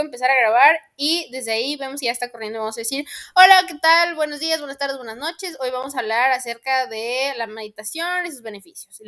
empezar a grabar y desde ahí vemos si ya está corriendo. Vamos a decir, hola, ¿qué tal? Buenos días, buenas tardes, buenas noches. Hoy vamos a hablar acerca de la meditación y sus beneficios.